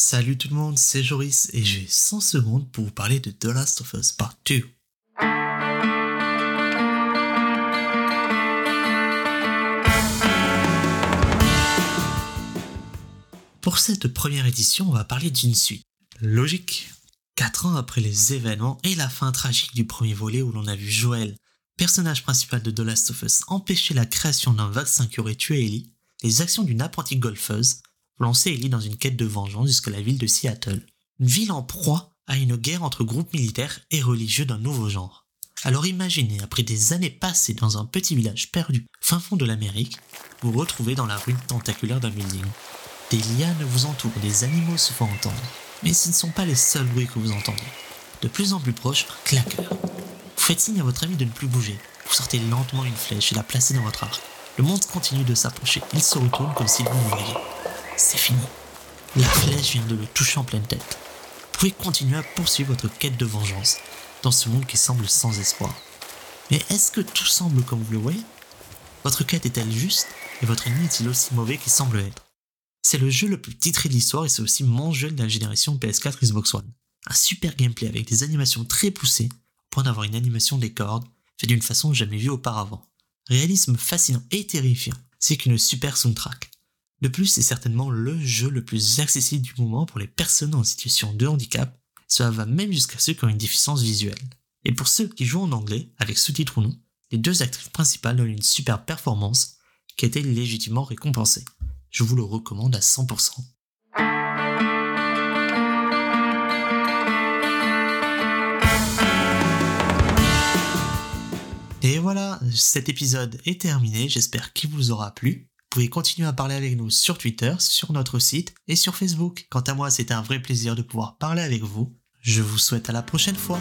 Salut tout le monde, c'est Joris et j'ai 100 secondes pour vous parler de The Last of Us Part 2. Pour cette première édition, on va parler d'une suite. Logique. 4 ans après les événements et la fin tragique du premier volet où l'on a vu Joël, personnage principal de The Last of Us, empêcher la création d'un vaccin qui aurait tué Ellie, les actions d'une apprentie golfeuse lancer Ellie dans une quête de vengeance jusqu'à la ville de Seattle. Une ville en proie à une guerre entre groupes militaires et religieux d'un nouveau genre. Alors imaginez, après des années passées dans un petit village perdu, fin fond de l'Amérique, vous retrouvez dans la rue tentaculaire d'un building. Des lianes vous entourent, des animaux se font entendre. Mais ce ne sont pas les seuls bruits que vous entendez. De plus en plus proche, un claqueur. Vous faites signe à votre ami de ne plus bouger. Vous sortez lentement une flèche et la placez dans votre arc. Le monstre continue de s'approcher. Il se retourne comme s'il vous voyait c'est fini. La flèche vient de le toucher en pleine tête. Vous pouvez continuer à poursuivre votre quête de vengeance dans ce monde qui semble sans espoir. Mais est-ce que tout semble comme vous le voyez? Votre quête est-elle juste et votre ennemi est-il aussi mauvais qu'il semble être? C'est le jeu le plus titré de l'histoire et c'est aussi mon jeu de la génération PS4 Xbox One. Un super gameplay avec des animations très poussées, au point d'avoir une animation des cordes, fait d'une façon jamais vue auparavant. Réalisme fascinant et terrifiant, c'est qu'une super soundtrack. De plus, c'est certainement le jeu le plus accessible du moment pour les personnes en situation de handicap, cela va même jusqu'à ceux qui ont une déficience visuelle. Et pour ceux qui jouent en anglais, avec sous-titres ou non, les deux actrices principales donnent une super performance qui a été légitimement récompensée. Je vous le recommande à 100%. Et voilà, cet épisode est terminé, j'espère qu'il vous aura plu. Vous pouvez continuer à parler avec nous sur Twitter, sur notre site et sur Facebook. Quant à moi, c'est un vrai plaisir de pouvoir parler avec vous. Je vous souhaite à la prochaine fois.